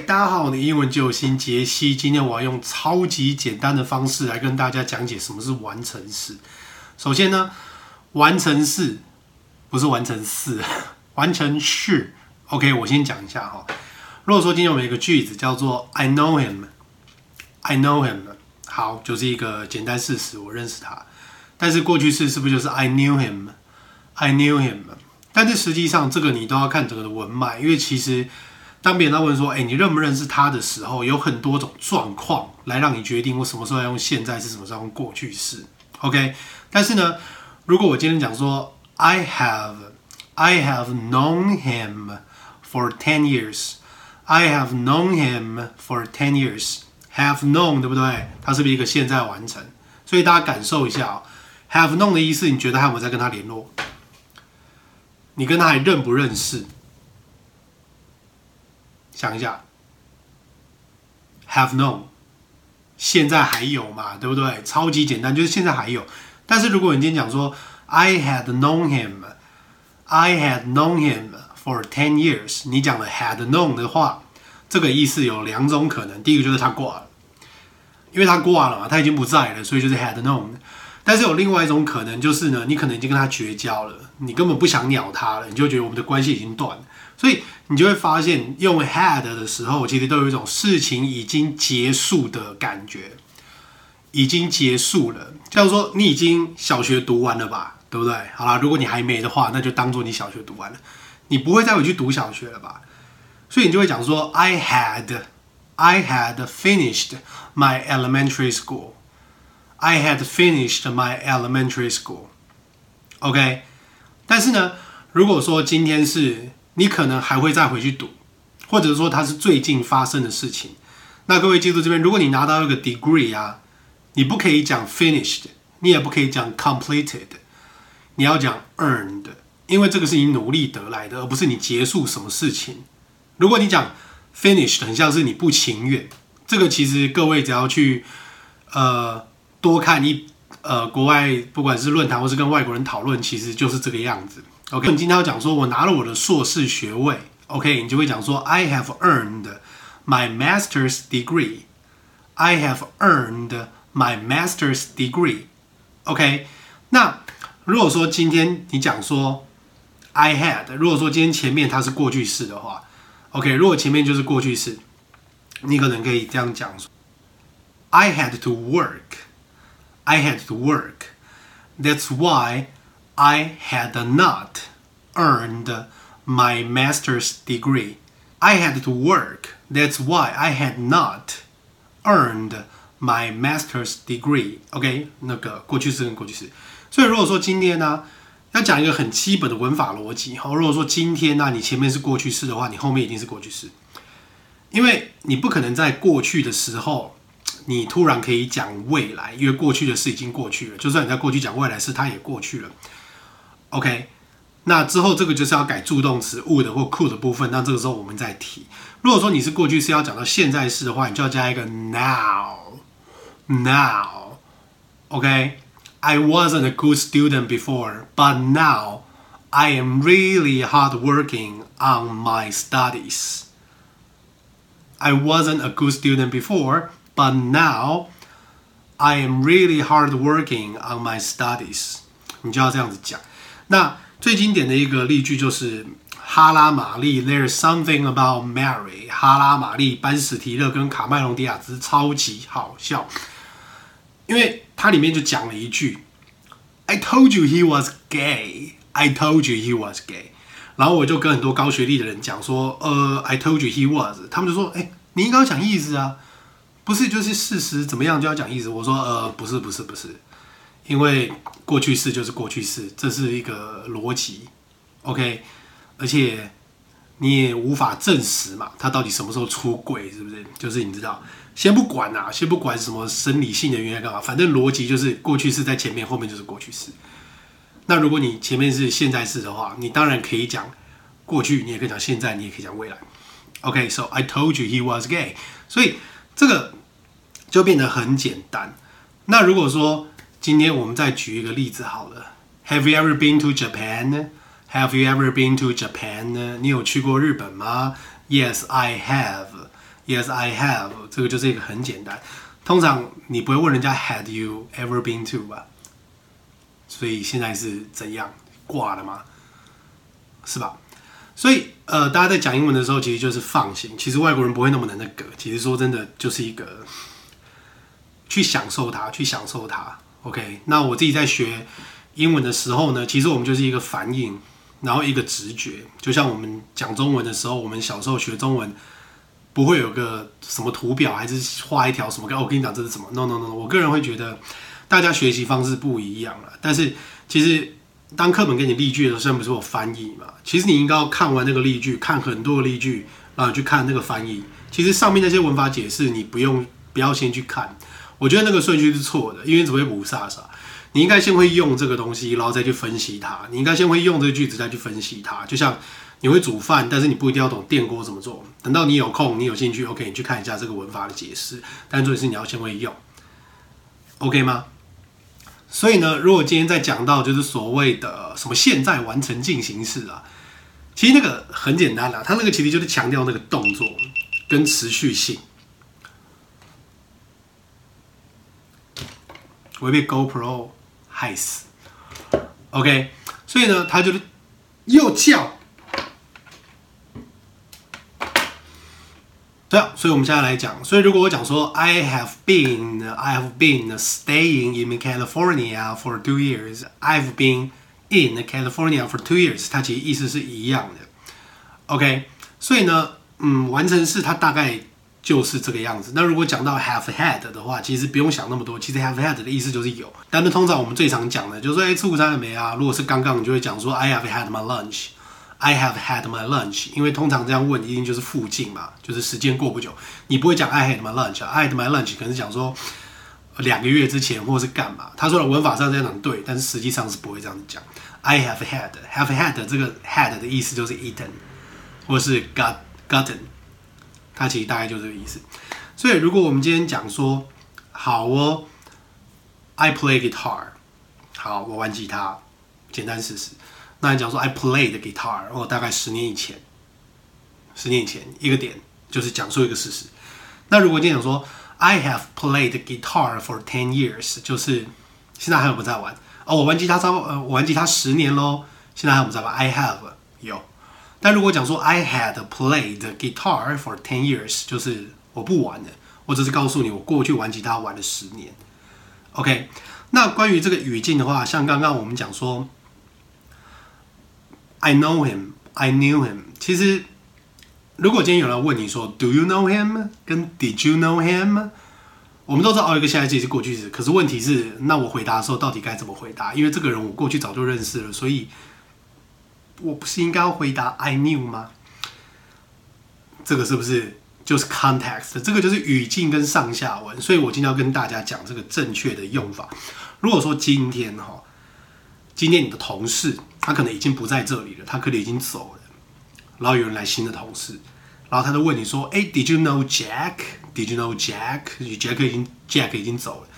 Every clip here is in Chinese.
大家好，我的英文救星杰西。今天我要用超级简单的方式来跟大家讲解什么是完成式。首先呢，完成式 不是完成式，完成式。OK，我先讲一下哈。如果说今天我们有一个句子叫做 I know him，I know him，好，就是一个简单事实，我认识他。但是过去式是不是就是 I knew him，I knew him？但是实际上这个你都要看整个的文脉，因为其实。当别人在问说：“哎，你认不认识他的时候，有很多种状况来让你决定我什么时候要用现在是，什么时候用过去式。”OK，但是呢，如果我今天讲说 “I have I have known him for ten years”，“I have known him for ten years”，“have known” 对不对？它是不是一个现在完成？所以大家感受一下哦，“have known” 的意思，你觉得还有没有在跟他联络？你跟他还认不认识？想一下，have known，现在还有嘛？对不对？超级简单，就是现在还有。但是如果你今天讲说，I had known him，I had known him for ten years，你讲的 had known 的话，这个意思有两种可能。第一个就是他挂了，因为他挂了嘛，他已经不在了，所以就是 had known。但是有另外一种可能，就是呢，你可能已经跟他绝交了，你根本不想鸟他了，你就觉得我们的关系已经断了。所以你就会发现，用 had 的时候，其实都有一种事情已经结束的感觉，已经结束了。像说你已经小学读完了吧，对不对？好啦，如果你还没的话，那就当做你小学读完了，你不会再回去读小学了吧？所以你就会讲说，I had, I had finished my elementary school. I had finished my elementary school. OK，但是呢，如果说今天是你可能还会再回去读，或者说它是最近发生的事情。那各位记住这边，如果你拿到一个 degree 啊，你不可以讲 finished，你也不可以讲 completed，你要讲 earned，因为这个是你努力得来的，而不是你结束什么事情。如果你讲 finished，很像是你不情愿。这个其实各位只要去呃多看一呃国外，不管是论坛或是跟外国人讨论，其实就是这个样子。OK，你今天要讲说，我拿了我的硕士学位。OK，你就会讲说，I have earned my master's degree. I have earned my master's degree. OK，那如果说今天你讲说，I had，如果说今天前面它是过去式的话，OK，如果前面就是过去式，你可能可以这样讲说，I had to work. I had to work. That's why. I had not earned my master's degree. I had to work. That's why I had not earned my master's degree. OK，那个过去式跟过去式。所以如果说今天呢，要讲一个很基本的文法逻辑，好，如果说今天呢，你前面是过去式的话，你后面一定是过去式，因为你不可能在过去的时候，你突然可以讲未来，因为过去的事已经过去了。就算你在过去讲未来事，它也过去了。OK，那之后这个就是要改助动词 would 或 could 的部分，那这个时候我们再提。如果说你是过去式要讲到现在式的话，你就要加一个 now，now。OK，I wasn't a good student before, but now I am really hard working on my studies. I wasn't a good student before, but now I am really hard working on my studies. 你就要这样子讲。 那最经典的一个例句就是哈拉玛丽，There's something about Mary。哈拉玛丽、班史提勒跟卡麦隆迪亚兹超级好笑，因为它里面就讲了一句：“I told you he was gay. I told you he was gay。”然后我就跟很多高学历的人讲说：“呃，I told you he was。”他们就说：“哎，你应该要讲意思啊，不是就是事实怎么样就要讲意思？”我说：“呃，不是，不是，不是。”因为过去式就是过去式，这是一个逻辑，OK，而且你也无法证实嘛，他到底什么时候出轨，是不是？就是你知道，先不管啊，先不管什么生理性的原因干嘛，反正逻辑就是过去式在前面，后面就是过去式。那如果你前面是现在式的话，你当然可以讲过去，你也可以讲现在，你也可以讲未来。OK，so I told you he was gay，所以这个就变得很简单。那如果说今天我们再举一个例子好了。Have you ever been to Japan? Have you ever been to Japan? 你有去过日本吗？Yes, I have. Yes, I have。这个就是一个很简单。通常你不会问人家 Had you ever been to 吧？所以现在是怎样挂了吗？是吧？所以呃，大家在讲英文的时候，其实就是放心。其实外国人不会那么的那个。其实说真的，就是一个去享受它，去享受它。OK，那我自己在学英文的时候呢，其实我们就是一个反应，然后一个直觉。就像我们讲中文的时候，我们小时候学中文。不会有个什么图表，还是画一条什么？我跟你讲这是什么？No No No！我个人会觉得大家学习方式不一样了。但是其实当课本给你例句的时候，虽然不是我翻译嘛，其实你应该要看完那个例句，看很多个例句，然后去看那个翻译。其实上面那些文法解释你不用，不要先去看。我觉得那个顺序是错的，因为只会雾煞煞。你应该先会用这个东西，然后再去分析它。你应该先会用这个句子，再去分析它。就像。你会煮饭，但是你不一定要懂电锅怎么做。等到你有空，你有兴趣，OK，你去看一下这个文法的解释。但重点是你要先会用，OK 吗？所以呢，如果今天在讲到就是所谓的什么现在完成进行式啊，其实那个很简单啦，它那个其实就是强调那个动作跟持续性。我被 GoPro 害死，OK，所以呢，他就是又叫。对啊，所以我们现在来讲，所以如果我讲说 I have been I have been staying in California for two years, I've been in California for two years，它其实意思是一样的。OK，所以呢，嗯，完成式它大概就是这个样子。那如果讲到 have had 的话，其实不用想那么多，其实 have had 的意思就是有。但是通常我们最常讲的就是说，哎，吃午餐了没啊？如果是刚刚，你就会讲说 I have had my lunch。I have had my lunch，因为通常这样问一定就是附近嘛，就是时间过不久，你不会讲 I had my lunch，I had my lunch 可能是讲说两个月之前或是干嘛。他说的文法上这样讲对，但是实际上是不会这样子讲。I have had，have had 这个 had 的意思就是 eaten，或是 got gotten，它其实大概就这个意思。所以如果我们今天讲说好哦，I play guitar，好，我玩吉他，简单事实。那你讲说 I play the guitar，哦，大概十年以前，十年以前一个点就是讲述一个事实。那如果今天讲说 I have played guitar for ten years，就是现在还有不在玩？哦，我玩吉他超呃，我玩吉他十年喽。现在还有不在玩？I have 有。但如果讲说 I had played guitar for ten years，就是我不玩了，我只是告诉你我过去玩吉他玩了十年。OK，那关于这个语境的话，像刚刚我们讲说。I know him, I knew him。其实，如果今天有人问你说 “Do you know him” 跟 “Did you know him”，我们都知道哦，一个现在时是过去式。可是问题是，那我回答的时候到底该怎么回答？因为这个人我过去早就认识了，所以我不是应该要回答 “I knew” 吗？这个是不是就是 context？这个就是语境跟上下文。所以我今天要跟大家讲这个正确的用法。如果说今天哈，今天你的同事。他可能已经不在这里了，他可能已经走了，然后有人来新的同事，然后他就问你说：“哎，Did you know Jack？Did you know Jack？Jack 已经 Jack 已经走了，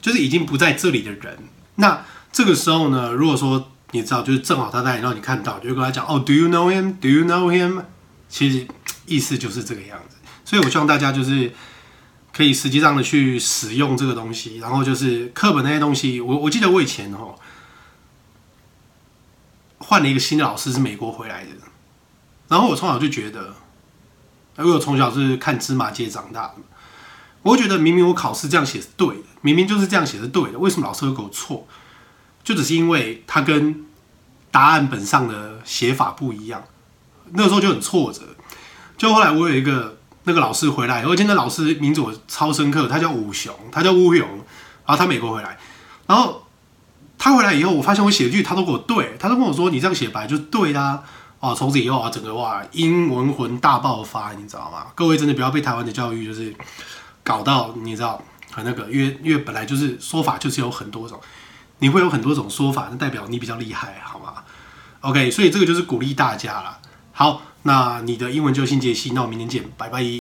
就是已经不在这里的人。那这个时候呢，如果说你知道，就是正好他在，然后你看到，就跟他讲：哦，Do you know him？Do you know him？其实意思就是这个样子。所以我希望大家就是可以实际上的去使用这个东西，然后就是课本那些东西，我我记得我以前哦。换了一个新的老师，是美国回来的。然后我从小就觉得，因为我从小是看芝麻街长大的，我觉得明明我考试这样写是对的，明明就是这样写是对的，为什么老师会给我错？就只是因为他跟答案本上的写法不一样。那个时候就很挫折。就后来我有一个那个老师回来，而且那老师名字我超深刻，他叫武雄，他叫乌雄，然后他美国回来，然后。他回来以后，我发现我写的句他都给我对，他都跟我说：“你这样写白就对的啊！”哦，从此以后啊，整个哇，英文魂大爆发，你知道吗？各位真的不要被台湾的教育就是搞到你知道很那个，因为因为本来就是说法就是有很多种，你会有很多种说法，那代表你比较厉害，好吗？OK，所以这个就是鼓励大家了。好，那你的英文就新杰西，那我明天见，拜拜。